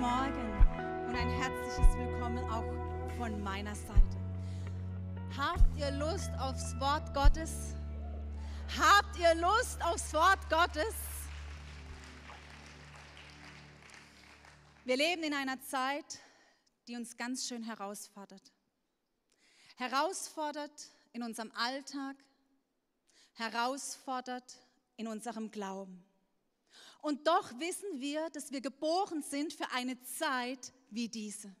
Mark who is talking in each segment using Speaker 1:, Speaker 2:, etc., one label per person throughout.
Speaker 1: Morgen und ein herzliches Willkommen auch von meiner Seite. Habt ihr Lust aufs Wort Gottes? Habt ihr Lust aufs Wort Gottes? Wir leben in einer Zeit, die uns ganz schön herausfordert. Herausfordert in unserem Alltag, herausfordert in unserem Glauben. Und doch wissen wir, dass wir geboren sind für eine Zeit wie diese.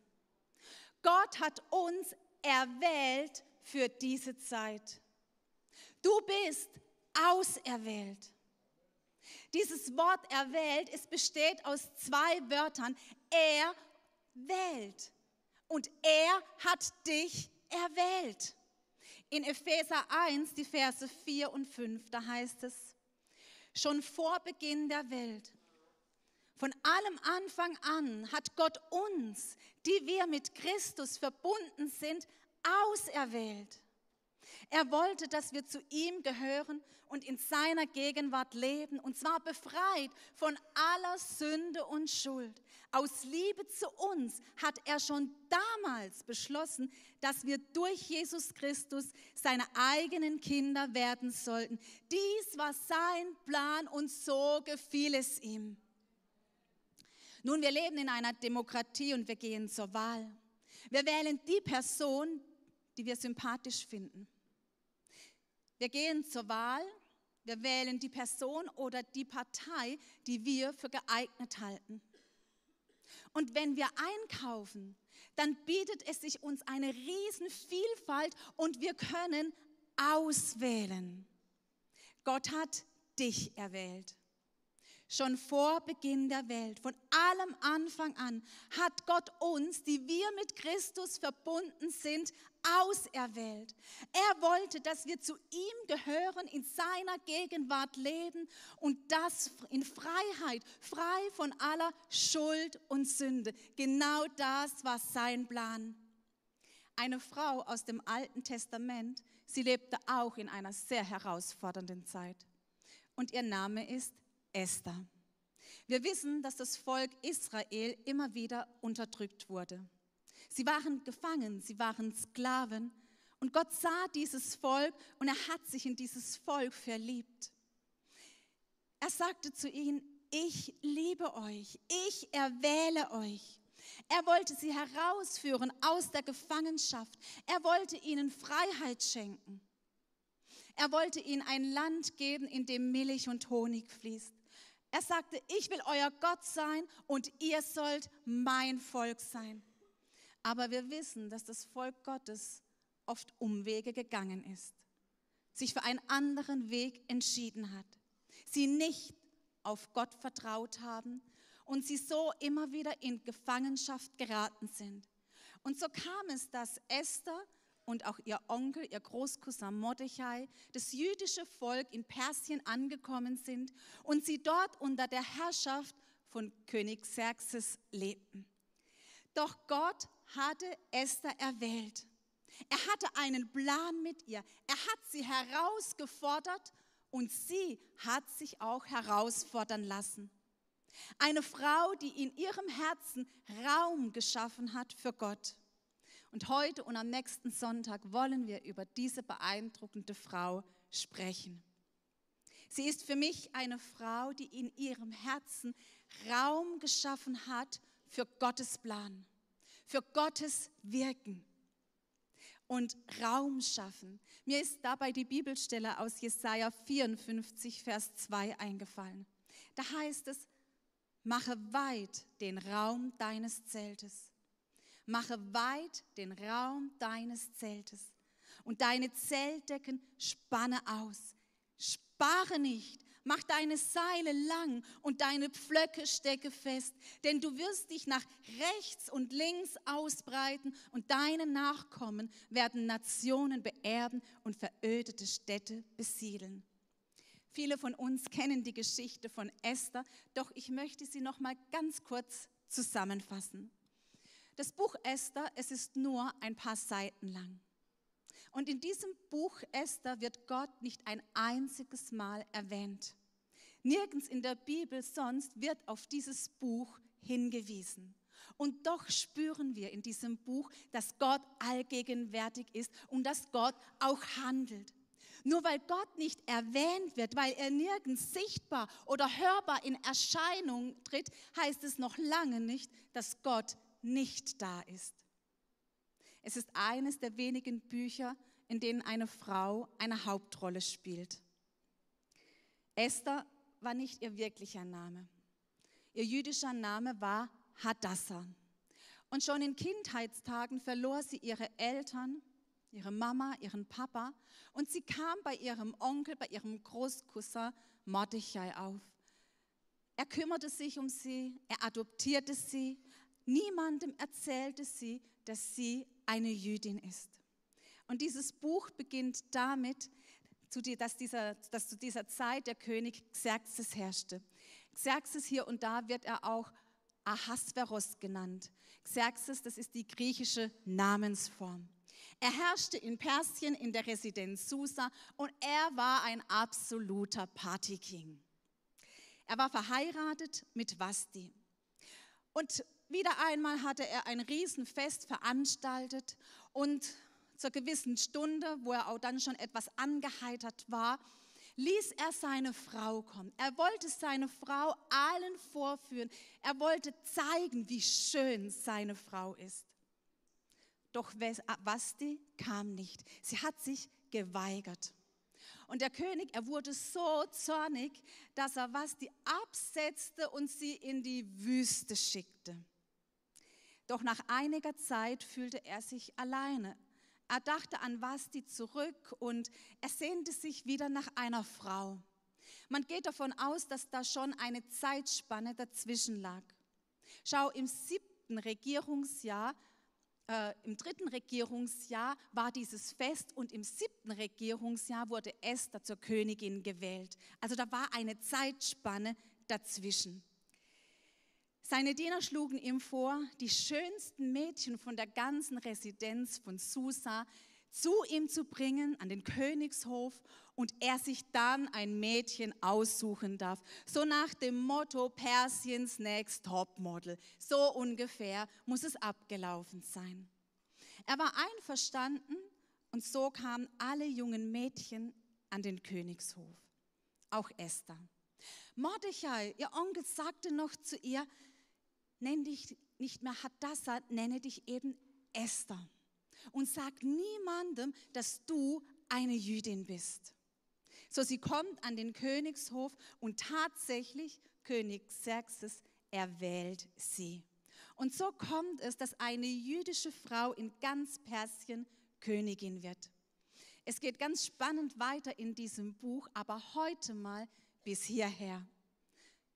Speaker 1: Gott hat uns erwählt für diese Zeit. Du bist auserwählt. Dieses Wort erwählt, es besteht aus zwei Wörtern. Er wählt und er hat dich erwählt. In Epheser 1, die Verse 4 und 5, da heißt es, Schon vor Beginn der Welt, von allem Anfang an hat Gott uns, die wir mit Christus verbunden sind, auserwählt. Er wollte, dass wir zu ihm gehören und in seiner Gegenwart leben, und zwar befreit von aller Sünde und Schuld. Aus Liebe zu uns hat er schon damals beschlossen, dass wir durch Jesus Christus seine eigenen Kinder werden sollten. Dies war sein Plan und so gefiel es ihm. Nun, wir leben in einer Demokratie und wir gehen zur Wahl. Wir wählen die Person, die wir sympathisch finden. Wir gehen zur Wahl, wir wählen die Person oder die Partei, die wir für geeignet halten. Und wenn wir einkaufen, dann bietet es sich uns eine Riesenvielfalt und wir können auswählen. Gott hat dich erwählt. Schon vor Beginn der Welt, von allem Anfang an, hat Gott uns, die wir mit Christus verbunden sind, auserwählt. Er wollte, dass wir zu ihm gehören, in seiner Gegenwart leben und das in Freiheit, frei von aller Schuld und Sünde. Genau das war sein Plan. Eine Frau aus dem Alten Testament, sie lebte auch in einer sehr herausfordernden Zeit. Und ihr Name ist Esther. Wir wissen, dass das Volk Israel immer wieder unterdrückt wurde. Sie waren gefangen, sie waren Sklaven. Und Gott sah dieses Volk und er hat sich in dieses Volk verliebt. Er sagte zu ihnen, ich liebe euch, ich erwähle euch. Er wollte sie herausführen aus der Gefangenschaft. Er wollte ihnen Freiheit schenken. Er wollte ihnen ein Land geben, in dem Milch und Honig fließt. Er sagte, ich will euer Gott sein und ihr sollt mein Volk sein. Aber wir wissen, dass das Volk Gottes oft Umwege gegangen ist, sich für einen anderen Weg entschieden hat, sie nicht auf Gott vertraut haben und sie so immer wieder in Gefangenschaft geraten sind. Und so kam es, dass Esther und auch ihr Onkel, ihr Großcousin Mordechai, das jüdische Volk in Persien angekommen sind und sie dort unter der Herrschaft von König Xerxes lebten. Doch Gott hatte Esther erwählt. Er hatte einen Plan mit ihr. Er hat sie herausgefordert und sie hat sich auch herausfordern lassen. Eine Frau, die in ihrem Herzen Raum geschaffen hat für Gott. Und heute und am nächsten Sonntag wollen wir über diese beeindruckende Frau sprechen. Sie ist für mich eine Frau, die in ihrem Herzen Raum geschaffen hat für Gottes Plan für Gottes Wirken und Raum schaffen. Mir ist dabei die Bibelstelle aus Jesaja 54, Vers 2 eingefallen. Da heißt es, mache weit den Raum deines Zeltes. Mache weit den Raum deines Zeltes und deine Zeltdecken spanne aus. Spare nicht, Mach deine Seile lang und deine Pflöcke stecke fest, denn du wirst dich nach rechts und links ausbreiten und deine Nachkommen werden Nationen beerben und verödete Städte besiedeln. Viele von uns kennen die Geschichte von Esther, doch ich möchte sie noch mal ganz kurz zusammenfassen. Das Buch Esther, es ist nur ein paar Seiten lang. Und in diesem Buch Esther wird Gott nicht ein einziges Mal erwähnt. Nirgends in der Bibel sonst wird auf dieses Buch hingewiesen. Und doch spüren wir in diesem Buch, dass Gott allgegenwärtig ist und dass Gott auch handelt. Nur weil Gott nicht erwähnt wird, weil er nirgends sichtbar oder hörbar in Erscheinung tritt, heißt es noch lange nicht, dass Gott nicht da ist. Es ist eines der wenigen Bücher, in denen eine Frau eine Hauptrolle spielt. Esther war nicht ihr wirklicher Name. Ihr jüdischer Name war Hadassah. Und schon in Kindheitstagen verlor sie ihre Eltern, ihre Mama, ihren Papa und sie kam bei ihrem Onkel, bei ihrem Großcousin Mordechai auf. Er kümmerte sich um sie, er adoptierte sie, niemandem erzählte sie, dass sie eine Jüdin ist. Und dieses Buch beginnt damit, dass, dieser, dass zu dieser Zeit der König Xerxes herrschte. Xerxes hier und da wird er auch Ahasveros genannt. Xerxes, das ist die griechische Namensform. Er herrschte in Persien in der Residenz Susa und er war ein absoluter Partyking. Er war verheiratet mit Vasti. Und wieder einmal hatte er ein Riesenfest veranstaltet und zur gewissen Stunde, wo er auch dann schon etwas angeheitert war, ließ er seine Frau kommen. Er wollte seine Frau allen vorführen. Er wollte zeigen, wie schön seine Frau ist. Doch Vasti kam nicht. Sie hat sich geweigert. Und der König, er wurde so zornig, dass er Vasti absetzte und sie in die Wüste schickte. Doch nach einiger Zeit fühlte er sich alleine. Er dachte an Vasti zurück und er sehnte sich wieder nach einer Frau. Man geht davon aus, dass da schon eine Zeitspanne dazwischen lag. Schau, im siebten Regierungsjahr, äh, im dritten Regierungsjahr war dieses Fest und im siebten Regierungsjahr wurde Esther zur Königin gewählt. Also da war eine Zeitspanne dazwischen. Seine Diener schlugen ihm vor, die schönsten Mädchen von der ganzen Residenz von Susa zu ihm zu bringen an den Königshof und er sich dann ein Mädchen aussuchen darf. So nach dem Motto Persiens Next Topmodel. So ungefähr muss es abgelaufen sein. Er war einverstanden und so kamen alle jungen Mädchen an den Königshof. Auch Esther. Mordechai, ihr Onkel, sagte noch zu ihr, nenn dich nicht mehr Hadassah, nenne dich eben Esther. Und sag niemandem, dass du eine Jüdin bist. So sie kommt an den Königshof und tatsächlich König Xerxes erwählt sie. Und so kommt es, dass eine jüdische Frau in ganz Persien Königin wird. Es geht ganz spannend weiter in diesem Buch, aber heute mal bis hierher.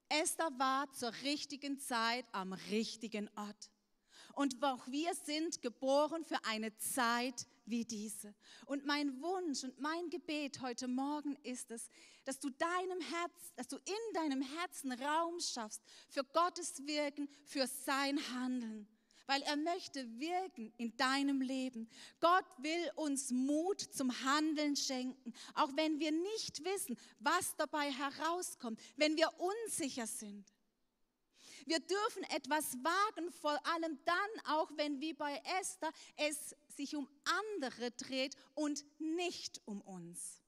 Speaker 1: Esther war zur richtigen Zeit am richtigen Ort. Und auch wir sind geboren für eine Zeit wie diese. Und mein Wunsch und mein Gebet heute Morgen ist es, dass du deinem Herz, dass du in deinem Herzen Raum schaffst für Gottes Wirken, für sein Handeln weil er möchte wirken in deinem Leben. Gott will uns Mut zum Handeln schenken, auch wenn wir nicht wissen, was dabei herauskommt, wenn wir unsicher sind. Wir dürfen etwas wagen, vor allem dann auch, wenn wie bei Esther es sich um andere dreht und nicht um uns.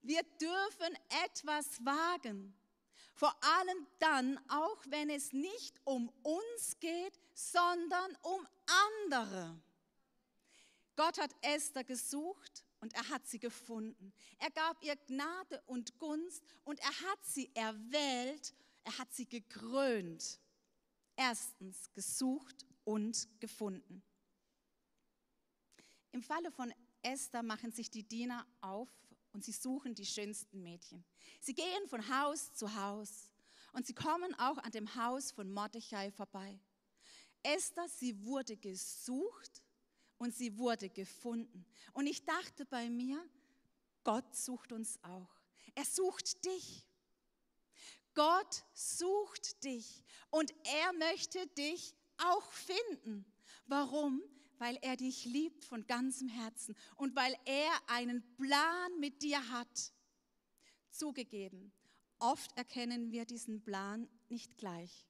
Speaker 1: Wir dürfen etwas wagen. Vor allem dann, auch wenn es nicht um uns geht, sondern um andere. Gott hat Esther gesucht und er hat sie gefunden. Er gab ihr Gnade und Gunst und er hat sie erwählt, er hat sie gekrönt. Erstens gesucht und gefunden. Im Falle von Esther machen sich die Diener auf und sie suchen die schönsten Mädchen. Sie gehen von Haus zu Haus und sie kommen auch an dem Haus von Mordechai vorbei. Esther, sie wurde gesucht und sie wurde gefunden. Und ich dachte bei mir, Gott sucht uns auch. Er sucht dich. Gott sucht dich und er möchte dich auch finden. Warum? Weil er dich liebt von ganzem Herzen und weil er einen Plan mit dir hat. Zugegeben, oft erkennen wir diesen Plan nicht gleich.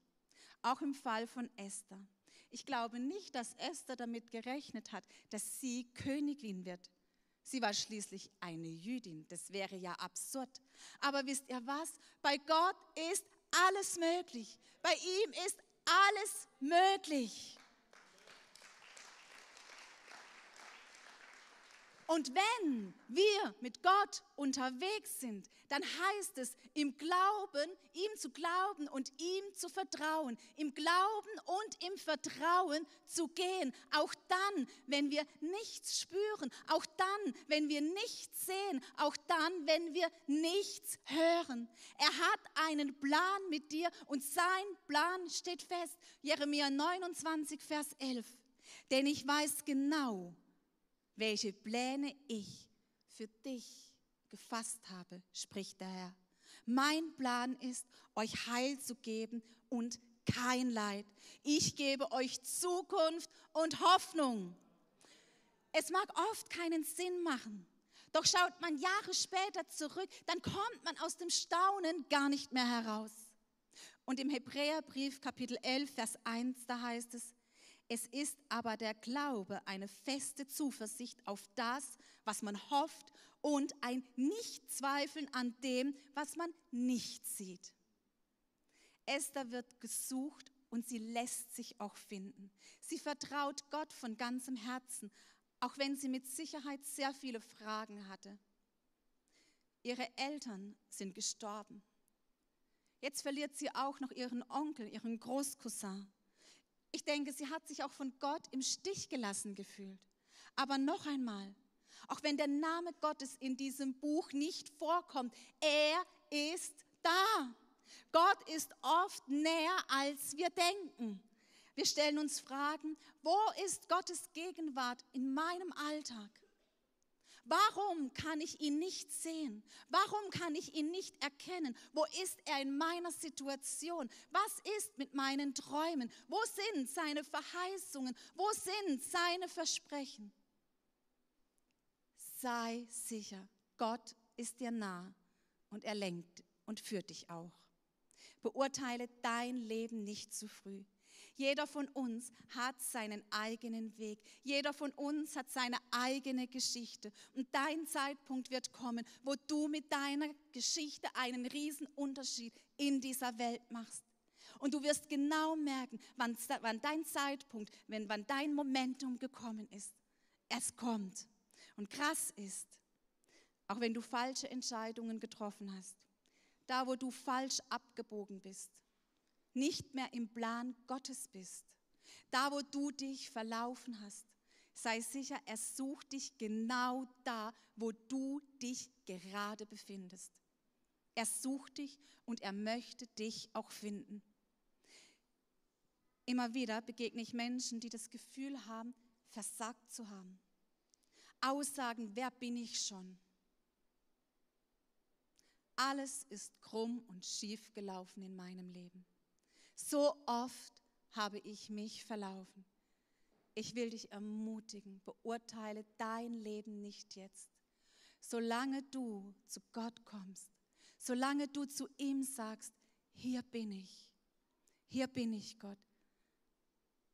Speaker 1: auch im Fall von Esther. Ich glaube nicht, dass Esther damit gerechnet hat, dass sie Königin wird. Sie war schließlich eine Jüdin. Das wäre ja absurd. Aber wisst ihr was? Bei Gott ist alles möglich. Bei ihm ist alles möglich. Und wenn wir mit Gott unterwegs sind, dann heißt es, im Glauben, ihm zu glauben und ihm zu vertrauen, im Glauben und im Vertrauen zu gehen. Auch dann, wenn wir nichts spüren, auch dann, wenn wir nichts sehen, auch dann, wenn wir nichts hören. Er hat einen Plan mit dir und sein Plan steht fest. Jeremia 29, Vers 11. Denn ich weiß genau, welche Pläne ich für dich gefasst habe, spricht der Herr. Mein Plan ist, euch Heil zu geben und kein Leid. Ich gebe euch Zukunft und Hoffnung. Es mag oft keinen Sinn machen, doch schaut man Jahre später zurück, dann kommt man aus dem Staunen gar nicht mehr heraus. Und im Hebräerbrief Kapitel 11, Vers 1, da heißt es, es ist aber der Glaube eine feste Zuversicht auf das, was man hofft und ein Nichtzweifeln an dem, was man nicht sieht. Esther wird gesucht und sie lässt sich auch finden. Sie vertraut Gott von ganzem Herzen, auch wenn sie mit Sicherheit sehr viele Fragen hatte. Ihre Eltern sind gestorben. Jetzt verliert sie auch noch ihren Onkel, ihren Großcousin. Ich denke, sie hat sich auch von Gott im Stich gelassen gefühlt. Aber noch einmal, auch wenn der Name Gottes in diesem Buch nicht vorkommt, er ist da. Gott ist oft näher, als wir denken. Wir stellen uns Fragen, wo ist Gottes Gegenwart in meinem Alltag? Warum kann ich ihn nicht sehen? Warum kann ich ihn nicht erkennen? Wo ist er in meiner Situation? Was ist mit meinen Träumen? Wo sind seine Verheißungen? Wo sind seine Versprechen? Sei sicher, Gott ist dir nah und er lenkt und führt dich auch. Beurteile dein Leben nicht zu früh. Jeder von uns hat seinen eigenen Weg. Jeder von uns hat seine eigene Geschichte. Und dein Zeitpunkt wird kommen, wo du mit deiner Geschichte einen riesen Unterschied in dieser Welt machst. Und du wirst genau merken, wann, wann dein Zeitpunkt, wenn, wann dein Momentum gekommen ist. Es kommt. Und krass ist, auch wenn du falsche Entscheidungen getroffen hast, da wo du falsch abgebogen bist, nicht mehr im Plan Gottes bist, da wo du dich verlaufen hast, sei sicher, er sucht dich genau da, wo du dich gerade befindest. Er sucht dich und er möchte dich auch finden. Immer wieder begegne ich Menschen, die das Gefühl haben, versagt zu haben. Aussagen, wer bin ich schon? Alles ist krumm und schief gelaufen in meinem Leben. So oft habe ich mich verlaufen. Ich will dich ermutigen, beurteile dein Leben nicht jetzt. Solange du zu Gott kommst, solange du zu ihm sagst, hier bin ich, hier bin ich Gott,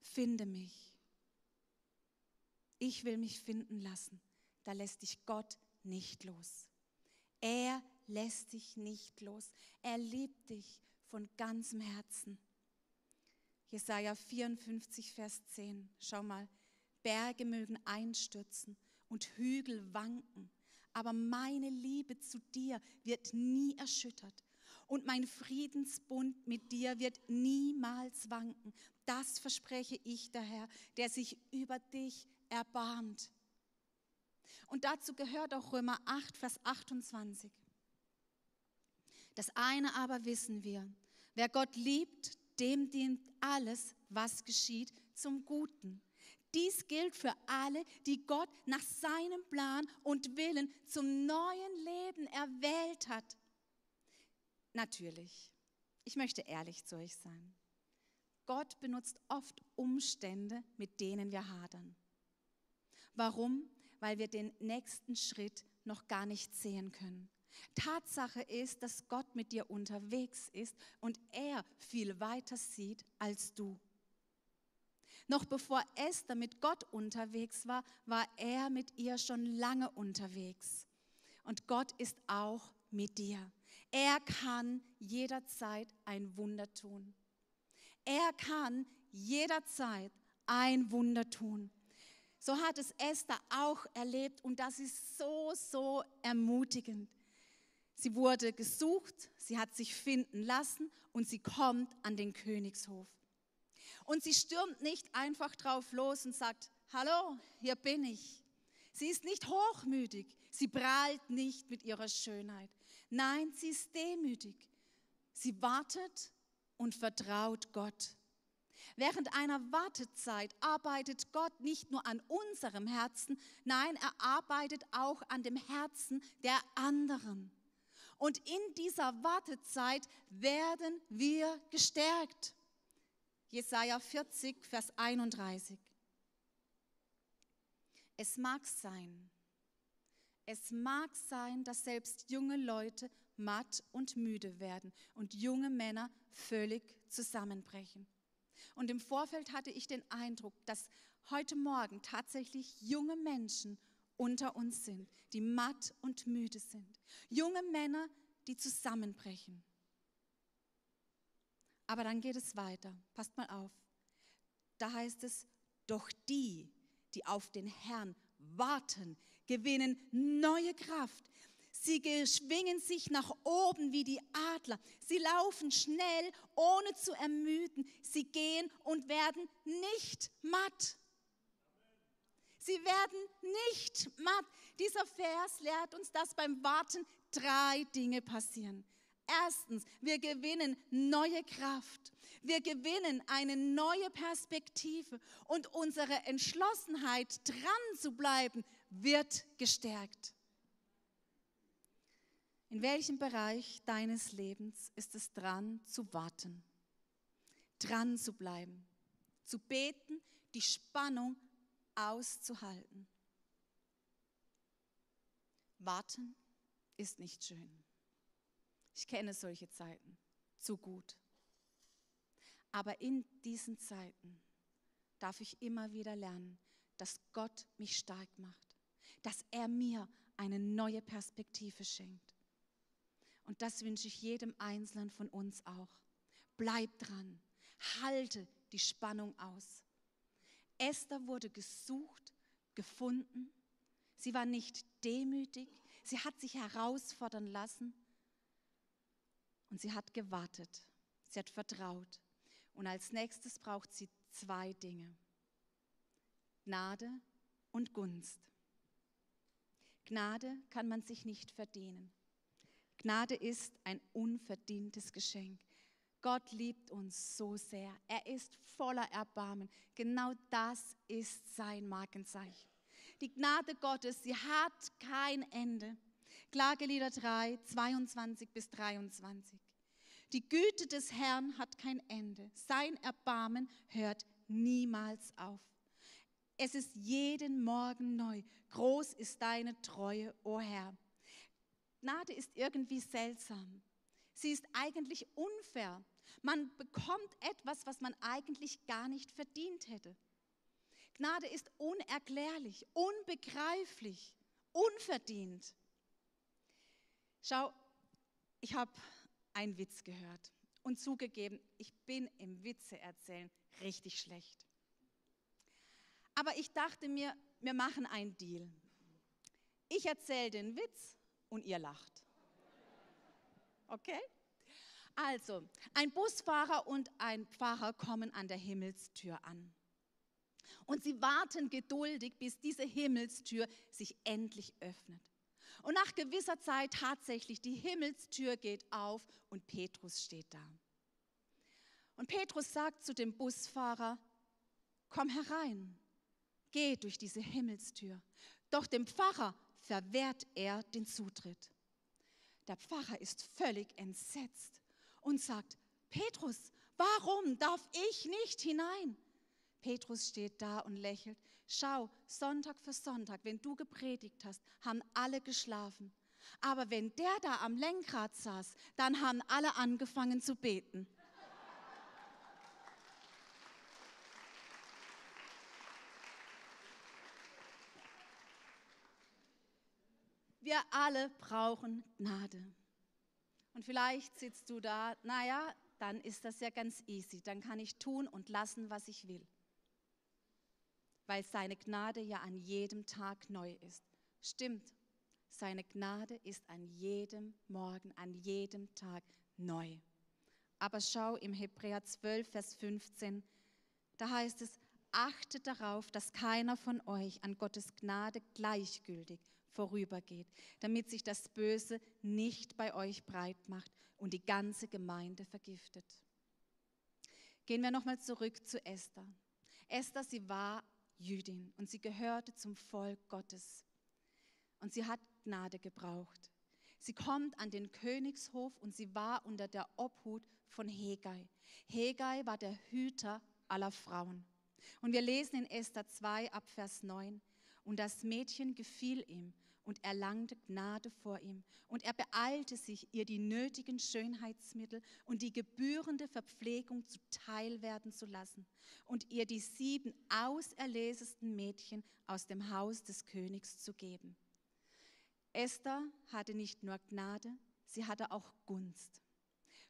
Speaker 1: finde mich. Ich will mich finden lassen. Da lässt dich Gott nicht los. Er lässt dich nicht los. Er liebt dich von ganzem Herzen. Jesaja 54, Vers 10. Schau mal. Berge mögen einstürzen und Hügel wanken, aber meine Liebe zu dir wird nie erschüttert und mein Friedensbund mit dir wird niemals wanken. Das verspreche ich der Herr, der sich über dich erbarmt. Und dazu gehört auch Römer 8, Vers 28. Das eine aber wissen wir, wer Gott liebt, dem dient alles, was geschieht, zum Guten. Dies gilt für alle, die Gott nach seinem Plan und Willen zum neuen Leben erwählt hat. Natürlich, ich möchte ehrlich zu euch sein. Gott benutzt oft Umstände, mit denen wir hadern. Warum? Weil wir den nächsten Schritt noch gar nicht sehen können. Tatsache ist, dass Gott mit dir unterwegs ist und er viel weiter sieht als du. Noch bevor Esther mit Gott unterwegs war, war er mit ihr schon lange unterwegs. Und Gott ist auch mit dir. Er kann jederzeit ein Wunder tun. Er kann jederzeit ein Wunder tun. So hat es Esther auch erlebt und das ist so, so ermutigend. Sie wurde gesucht, sie hat sich finden lassen und sie kommt an den Königshof. Und sie stürmt nicht einfach drauf los und sagt, hallo, hier bin ich. Sie ist nicht hochmütig, sie prahlt nicht mit ihrer Schönheit. Nein, sie ist demütig. Sie wartet und vertraut Gott. Während einer Wartezeit arbeitet Gott nicht nur an unserem Herzen, nein, er arbeitet auch an dem Herzen der anderen. Und in dieser Wartezeit werden wir gestärkt. Jesaja 40, Vers 31. Es mag sein, es mag sein, dass selbst junge Leute matt und müde werden und junge Männer völlig zusammenbrechen. Und im Vorfeld hatte ich den Eindruck, dass heute Morgen tatsächlich junge Menschen unter uns sind, die matt und müde sind. Junge Männer, die zusammenbrechen. Aber dann geht es weiter. Passt mal auf. Da heißt es, doch die, die auf den Herrn warten, gewinnen neue Kraft. Sie schwingen sich nach oben wie die Adler. Sie laufen schnell, ohne zu ermüden. Sie gehen und werden nicht matt. Sie werden nicht matt. Dieser Vers lehrt uns, dass beim Warten drei Dinge passieren. Erstens, wir gewinnen neue Kraft. Wir gewinnen eine neue Perspektive und unsere Entschlossenheit, dran zu bleiben, wird gestärkt. In welchem Bereich deines Lebens ist es dran zu warten, dran zu bleiben, zu beten, die Spannung auszuhalten? Warten ist nicht schön. Ich kenne solche Zeiten zu gut. Aber in diesen Zeiten darf ich immer wieder lernen, dass Gott mich stark macht, dass er mir eine neue Perspektive schenkt. Und das wünsche ich jedem Einzelnen von uns auch. Bleib dran, halte die Spannung aus. Esther wurde gesucht, gefunden. Sie war nicht demütig, sie hat sich herausfordern lassen und sie hat gewartet. Sie hat vertraut. Und als nächstes braucht sie zwei Dinge. Gnade und Gunst. Gnade kann man sich nicht verdienen. Gnade ist ein unverdientes Geschenk. Gott liebt uns so sehr. Er ist voller Erbarmen. Genau das ist sein Markenzeichen. Die Gnade Gottes, sie hat kein Ende. Klagelieder 3, 22 bis 23. Die Güte des Herrn hat kein Ende. Sein Erbarmen hört niemals auf. Es ist jeden Morgen neu. Groß ist deine Treue, o oh Herr. Gnade ist irgendwie seltsam. Sie ist eigentlich unfair. Man bekommt etwas, was man eigentlich gar nicht verdient hätte. Gnade ist unerklärlich, unbegreiflich, unverdient. Schau, ich habe einen Witz gehört und zugegeben, ich bin im Witze erzählen richtig schlecht. Aber ich dachte mir, wir machen einen Deal. Ich erzähle den Witz und ihr lacht. Okay? Also, ein Busfahrer und ein Pfarrer kommen an der Himmelstür an. Und sie warten geduldig, bis diese Himmelstür sich endlich öffnet. Und nach gewisser Zeit tatsächlich, die Himmelstür geht auf und Petrus steht da. Und Petrus sagt zu dem Busfahrer, komm herein, geh durch diese Himmelstür. Doch dem Pfarrer verwehrt er den Zutritt. Der Pfarrer ist völlig entsetzt und sagt, Petrus, warum darf ich nicht hinein? Petrus steht da und lächelt. Schau, Sonntag für Sonntag, wenn du gepredigt hast, haben alle geschlafen. Aber wenn der da am Lenkrad saß, dann haben alle angefangen zu beten. Wir alle brauchen Gnade. Und vielleicht sitzt du da, naja, dann ist das ja ganz easy. Dann kann ich tun und lassen, was ich will. Weil seine Gnade ja an jedem Tag neu ist. Stimmt, seine Gnade ist an jedem Morgen, an jedem Tag neu. Aber schau im Hebräer 12, Vers 15, da heißt es, achtet darauf, dass keiner von euch an Gottes Gnade gleichgültig vorübergeht, damit sich das Böse nicht bei euch breit macht und die ganze Gemeinde vergiftet. Gehen wir nochmal zurück zu Esther. Esther, sie war Jüdin und sie gehörte zum Volk Gottes. Und sie hat Gnade gebraucht. Sie kommt an den Königshof und sie war unter der Obhut von Hegai. Hegai war der Hüter aller Frauen. Und wir lesen in Esther 2 ab Vers 9, und das Mädchen gefiel ihm und erlangte Gnade vor ihm. Und er beeilte sich, ihr die nötigen Schönheitsmittel und die gebührende Verpflegung zuteil werden zu lassen und ihr die sieben auserlesesten Mädchen aus dem Haus des Königs zu geben. Esther hatte nicht nur Gnade, sie hatte auch Gunst.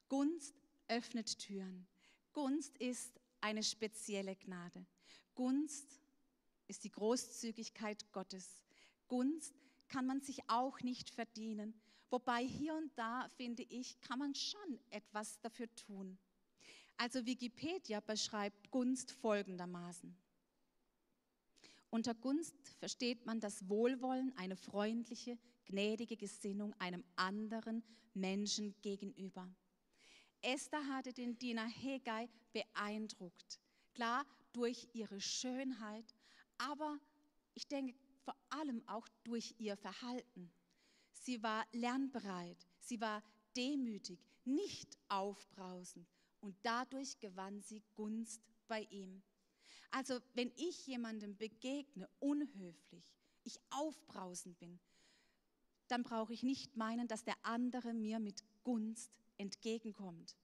Speaker 1: Gunst öffnet Türen. Gunst ist eine spezielle Gnade. Gunst ist die Großzügigkeit Gottes. Gunst kann man sich auch nicht verdienen. Wobei hier und da, finde ich, kann man schon etwas dafür tun. Also Wikipedia beschreibt Gunst folgendermaßen. Unter Gunst versteht man das Wohlwollen, eine freundliche, gnädige Gesinnung einem anderen Menschen gegenüber. Esther hatte den Diener Hegai beeindruckt. Klar, durch ihre Schönheit, aber ich denke vor allem auch durch ihr Verhalten. Sie war lernbereit, sie war demütig, nicht aufbrausend und dadurch gewann sie Gunst bei ihm. Also wenn ich jemandem begegne, unhöflich, ich aufbrausend bin, dann brauche ich nicht meinen, dass der andere mir mit Gunst entgegenkommt.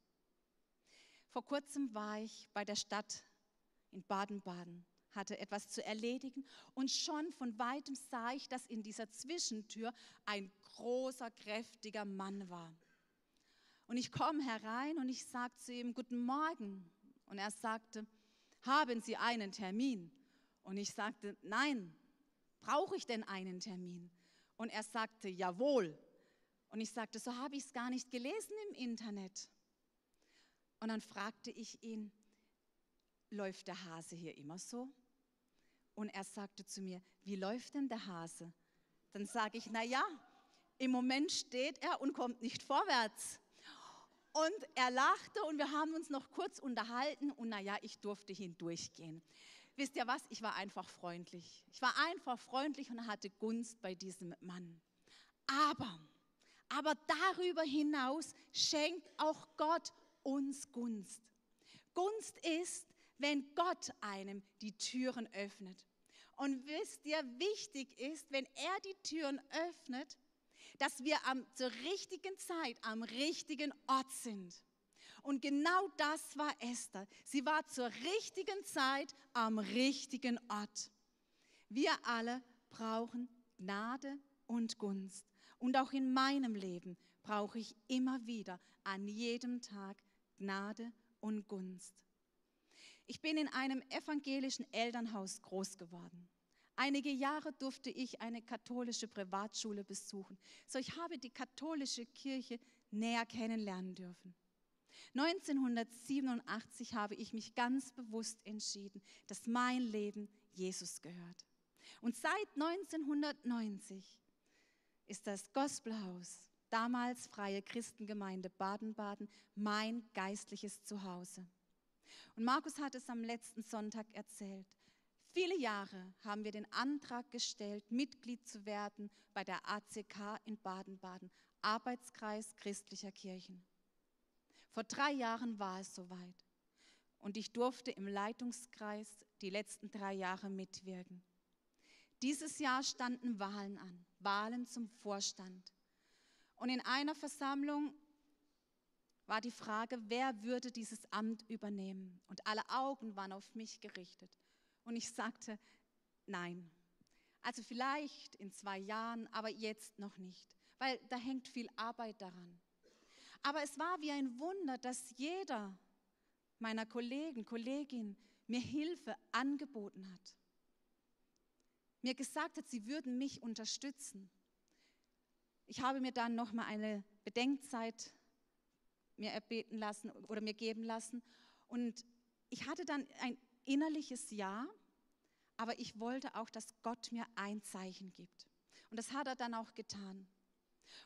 Speaker 1: Vor kurzem war ich bei der Stadt in Baden-Baden hatte etwas zu erledigen und schon von weitem sah ich, dass in dieser Zwischentür ein großer, kräftiger Mann war. Und ich komme herein und ich sage zu ihm, guten Morgen. Und er sagte, haben Sie einen Termin? Und ich sagte, nein, brauche ich denn einen Termin? Und er sagte, jawohl. Und ich sagte, so habe ich es gar nicht gelesen im Internet. Und dann fragte ich ihn, läuft der Hase hier immer so? Und er sagte zu mir, wie läuft denn der Hase? Dann sage ich, na ja, im Moment steht er und kommt nicht vorwärts. Und er lachte und wir haben uns noch kurz unterhalten und naja, ich durfte hindurchgehen. Wisst ihr was? Ich war einfach freundlich. Ich war einfach freundlich und hatte Gunst bei diesem Mann. Aber, aber darüber hinaus schenkt auch Gott uns Gunst. Gunst ist, wenn Gott einem die Türen öffnet. Und wisst ihr, wichtig ist, wenn er die Türen öffnet, dass wir am, zur richtigen Zeit am richtigen Ort sind. Und genau das war Esther. Sie war zur richtigen Zeit am richtigen Ort. Wir alle brauchen Gnade und Gunst. Und auch in meinem Leben brauche ich immer wieder an jedem Tag Gnade und Gunst. Ich bin in einem evangelischen Elternhaus groß geworden. Einige Jahre durfte ich eine katholische Privatschule besuchen. So ich habe die katholische Kirche näher kennenlernen dürfen. 1987 habe ich mich ganz bewusst entschieden, dass mein Leben Jesus gehört. Und seit 1990 ist das Gospelhaus, damals Freie Christengemeinde Baden-Baden, mein geistliches Zuhause. Und Markus hat es am letzten Sonntag erzählt. Viele Jahre haben wir den Antrag gestellt, Mitglied zu werden bei der ACK in Baden-Baden, Arbeitskreis christlicher Kirchen. Vor drei Jahren war es soweit und ich durfte im Leitungskreis die letzten drei Jahre mitwirken. Dieses Jahr standen Wahlen an, Wahlen zum Vorstand. Und in einer Versammlung war die Frage, wer würde dieses Amt übernehmen? Und alle Augen waren auf mich gerichtet. Und ich sagte, nein. Also vielleicht in zwei Jahren, aber jetzt noch nicht, weil da hängt viel Arbeit daran. Aber es war wie ein Wunder, dass jeder meiner Kollegen, Kolleginnen mir Hilfe angeboten hat. Mir gesagt hat, sie würden mich unterstützen. Ich habe mir dann noch mal eine Bedenkzeit mir erbeten lassen oder mir geben lassen und ich hatte dann ein innerliches Ja, aber ich wollte auch, dass Gott mir ein Zeichen gibt. Und das hat er dann auch getan.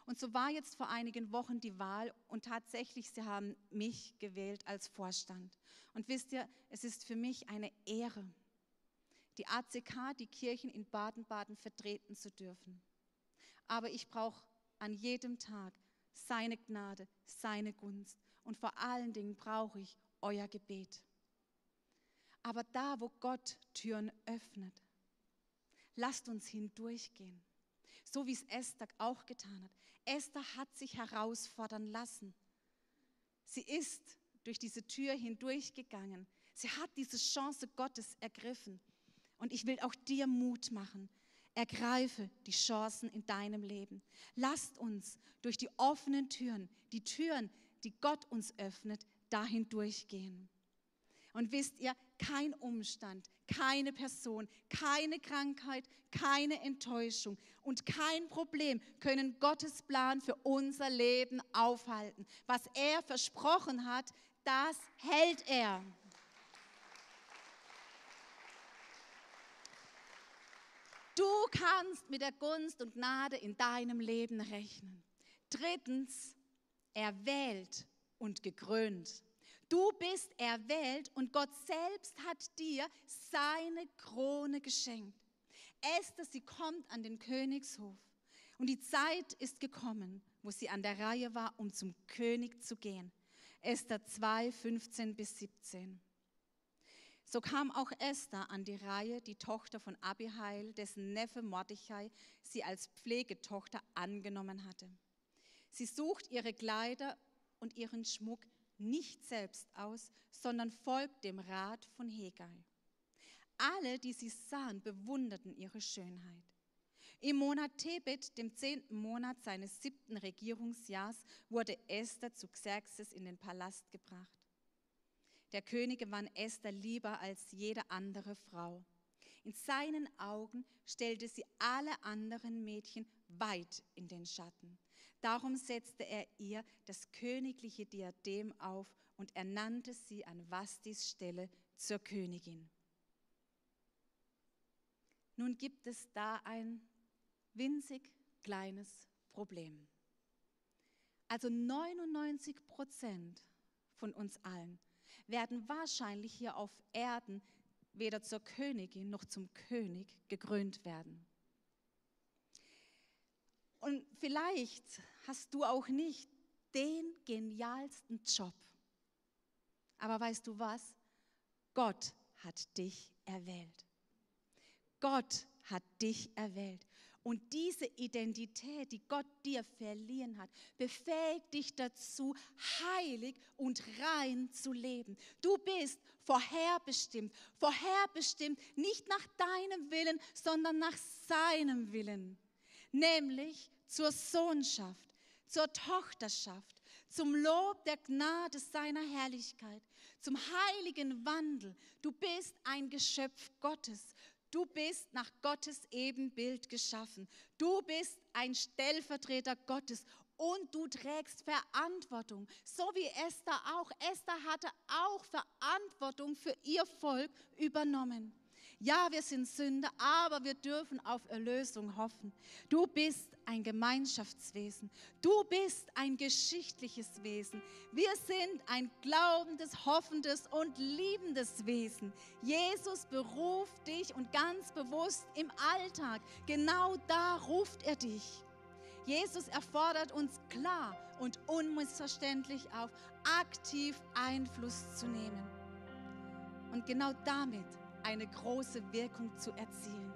Speaker 1: Und so war jetzt vor einigen Wochen die Wahl und tatsächlich, sie haben mich gewählt als Vorstand. Und wisst ihr, es ist für mich eine Ehre, die ACK, die Kirchen in Baden-Baden vertreten zu dürfen. Aber ich brauche an jedem Tag seine Gnade, seine Gunst und vor allen Dingen brauche ich euer Gebet. Aber da, wo Gott Türen öffnet, lasst uns hindurchgehen so wie es Esther auch getan hat. Esther hat sich herausfordern lassen. Sie ist durch diese Tür hindurchgegangen. Sie hat diese Chance Gottes ergriffen. Und ich will auch dir Mut machen. Ergreife die Chancen in deinem Leben. Lasst uns durch die offenen Türen, die Türen, die Gott uns öffnet, dahin durchgehen. Und wisst ihr, kein Umstand, keine Person, keine Krankheit, keine Enttäuschung und kein Problem können Gottes Plan für unser Leben aufhalten. Was er versprochen hat, das hält er. Du kannst mit der Gunst und Gnade in deinem Leben rechnen. Drittens, erwählt und gekrönt. Du bist erwählt und Gott selbst hat dir seine Krone geschenkt. Esther, sie kommt an den Königshof und die Zeit ist gekommen, wo sie an der Reihe war, um zum König zu gehen. Esther 2, 15 bis 17. So kam auch Esther an die Reihe, die Tochter von Abihail, dessen Neffe Mordechai sie als Pflegetochter angenommen hatte. Sie sucht ihre Kleider und ihren Schmuck nicht selbst aus, sondern folgt dem Rat von Hegai. Alle, die sie sahen, bewunderten ihre Schönheit. Im Monat Tebet, dem zehnten Monat seines siebten Regierungsjahrs, wurde Esther zu Xerxes in den Palast gebracht. Der König gewann Esther lieber als jede andere Frau. In seinen Augen stellte sie alle anderen Mädchen weit in den Schatten. Darum setzte er ihr das königliche Diadem auf und ernannte sie an Vastis Stelle zur Königin. Nun gibt es da ein winzig kleines Problem. Also 99 Prozent von uns allen werden wahrscheinlich hier auf Erden weder zur Königin noch zum König gekrönt werden. Und vielleicht hast du auch nicht den genialsten Job. Aber weißt du was? Gott hat dich erwählt. Gott hat dich erwählt. Und diese Identität, die Gott dir verliehen hat, befähigt dich dazu, heilig und rein zu leben. Du bist vorherbestimmt, vorherbestimmt nicht nach deinem Willen, sondern nach seinem Willen, nämlich zur Sohnschaft, zur Tochterschaft, zum Lob der Gnade seiner Herrlichkeit, zum heiligen Wandel. Du bist ein Geschöpf Gottes. Du bist nach Gottes Ebenbild geschaffen. Du bist ein Stellvertreter Gottes und du trägst Verantwortung, so wie Esther auch. Esther hatte auch Verantwortung für ihr Volk übernommen. Ja, wir sind Sünder, aber wir dürfen auf Erlösung hoffen. Du bist ein Gemeinschaftswesen. Du bist ein geschichtliches Wesen. Wir sind ein glaubendes, hoffendes und liebendes Wesen. Jesus beruft dich und ganz bewusst im Alltag. Genau da ruft er dich. Jesus erfordert uns klar und unmissverständlich auf, aktiv Einfluss zu nehmen. Und genau damit eine große Wirkung zu erzielen.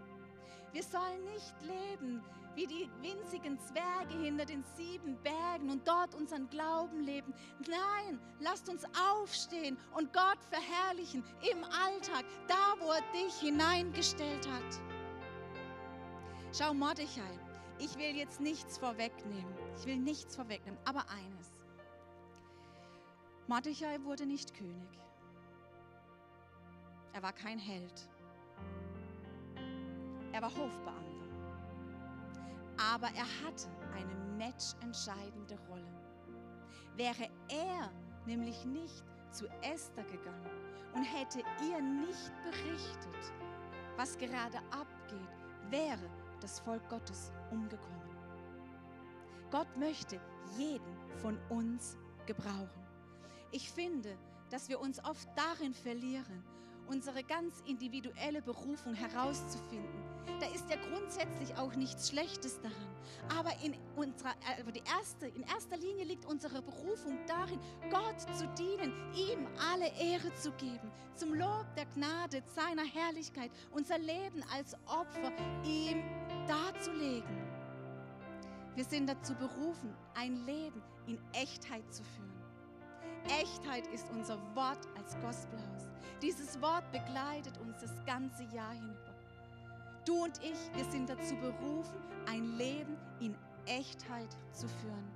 Speaker 1: Wir sollen nicht leben wie die winzigen Zwerge hinter den sieben Bergen und dort unseren Glauben leben. Nein, lasst uns aufstehen und Gott verherrlichen im Alltag, da wo er dich hineingestellt hat. Schau, Mordechai, ich will jetzt nichts vorwegnehmen. Ich will nichts vorwegnehmen, aber eines. Mordechai wurde nicht König. Er war kein Held. Er war Hofbeamter. Aber er hatte eine matchentscheidende Rolle. Wäre er nämlich nicht zu Esther gegangen und hätte ihr nicht berichtet, was gerade abgeht, wäre das Volk Gottes umgekommen. Gott möchte jeden von uns gebrauchen. Ich finde, dass wir uns oft darin verlieren, unsere ganz individuelle Berufung herauszufinden. Da ist ja grundsätzlich auch nichts Schlechtes daran. Aber in, unserer, also die erste, in erster Linie liegt unsere Berufung darin, Gott zu dienen, ihm alle Ehre zu geben, zum Lob der Gnade, seiner Herrlichkeit, unser Leben als Opfer ihm darzulegen. Wir sind dazu berufen, ein Leben in Echtheit zu führen. Echtheit ist unser Wort als Gospelhaus. Dieses Wort begleitet uns das ganze Jahr hinüber. Du und ich, wir sind dazu berufen, ein Leben in Echtheit zu führen.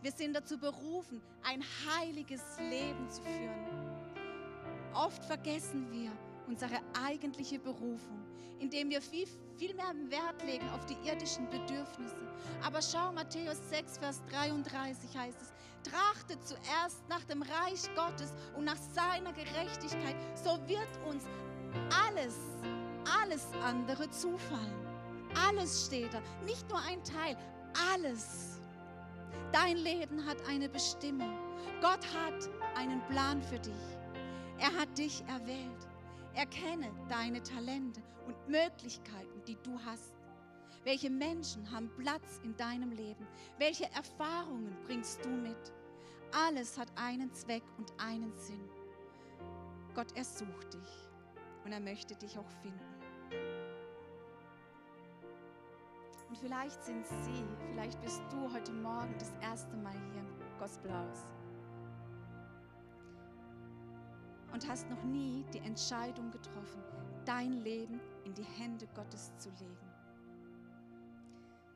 Speaker 1: Wir sind dazu berufen, ein heiliges Leben zu führen. Oft vergessen wir unsere eigentliche Berufung, indem wir viel, viel mehr Wert legen auf die irdischen Bedürfnisse. Aber schau, Matthäus 6, Vers 33 heißt es, trachtet zuerst nach dem Reich Gottes und nach seiner Gerechtigkeit, so wird uns alles, alles andere zufallen. Alles steht da, nicht nur ein Teil, alles. Dein Leben hat eine Bestimmung. Gott hat einen Plan für dich. Er hat dich erwählt. Erkenne deine Talente und Möglichkeiten, die du hast. Welche Menschen haben Platz in deinem Leben? Welche Erfahrungen bringst du mit? Alles hat einen Zweck und einen Sinn. Gott ersucht dich und er möchte dich auch finden. Und vielleicht sind sie, vielleicht bist du heute Morgen das erste Mal hier im Gospelhaus und hast noch nie die Entscheidung getroffen, dein Leben in die Hände Gottes zu legen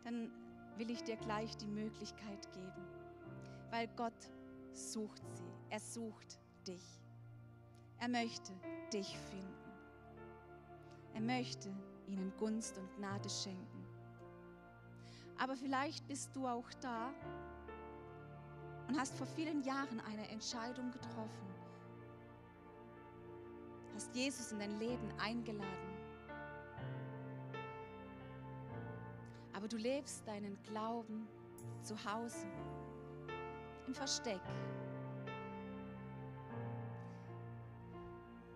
Speaker 1: dann will ich dir gleich die Möglichkeit geben, weil Gott sucht sie, er sucht dich. Er möchte dich finden. Er möchte ihnen Gunst und Gnade schenken. Aber vielleicht bist du auch da und hast vor vielen Jahren eine Entscheidung getroffen, hast Jesus in dein Leben eingeladen aber du lebst deinen Glauben zu Hause, im Versteck.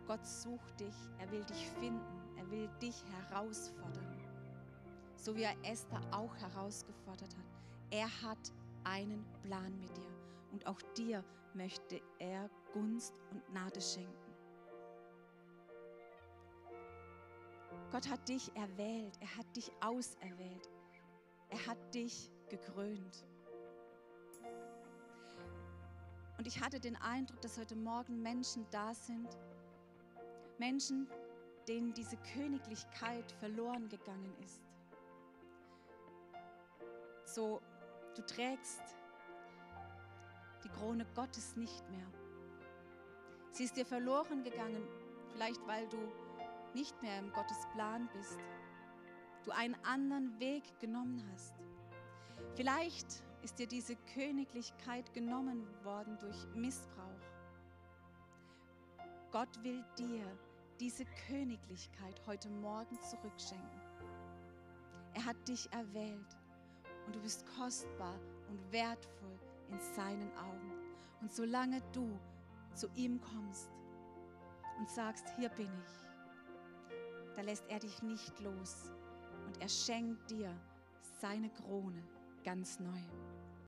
Speaker 1: Gott sucht dich, er will dich finden, er will dich herausfordern, so wie er Esther auch herausgefordert hat. Er hat einen Plan mit dir und auch dir möchte er Gunst und Gnade schenken. Gott hat dich erwählt, er hat dich auserwählt, er hat dich gekrönt. Und ich hatte den Eindruck, dass heute Morgen Menschen da sind, Menschen, denen diese Königlichkeit verloren gegangen ist. So, du trägst die Krone Gottes nicht mehr. Sie ist dir verloren gegangen, vielleicht weil du nicht mehr im Gottes Plan bist du einen anderen Weg genommen hast. Vielleicht ist dir diese Königlichkeit genommen worden durch Missbrauch. Gott will dir diese Königlichkeit heute Morgen zurückschenken. Er hat dich erwählt und du bist kostbar und wertvoll in seinen Augen. Und solange du zu ihm kommst und sagst, hier bin ich, da lässt er dich nicht los und er schenkt dir seine Krone ganz neu.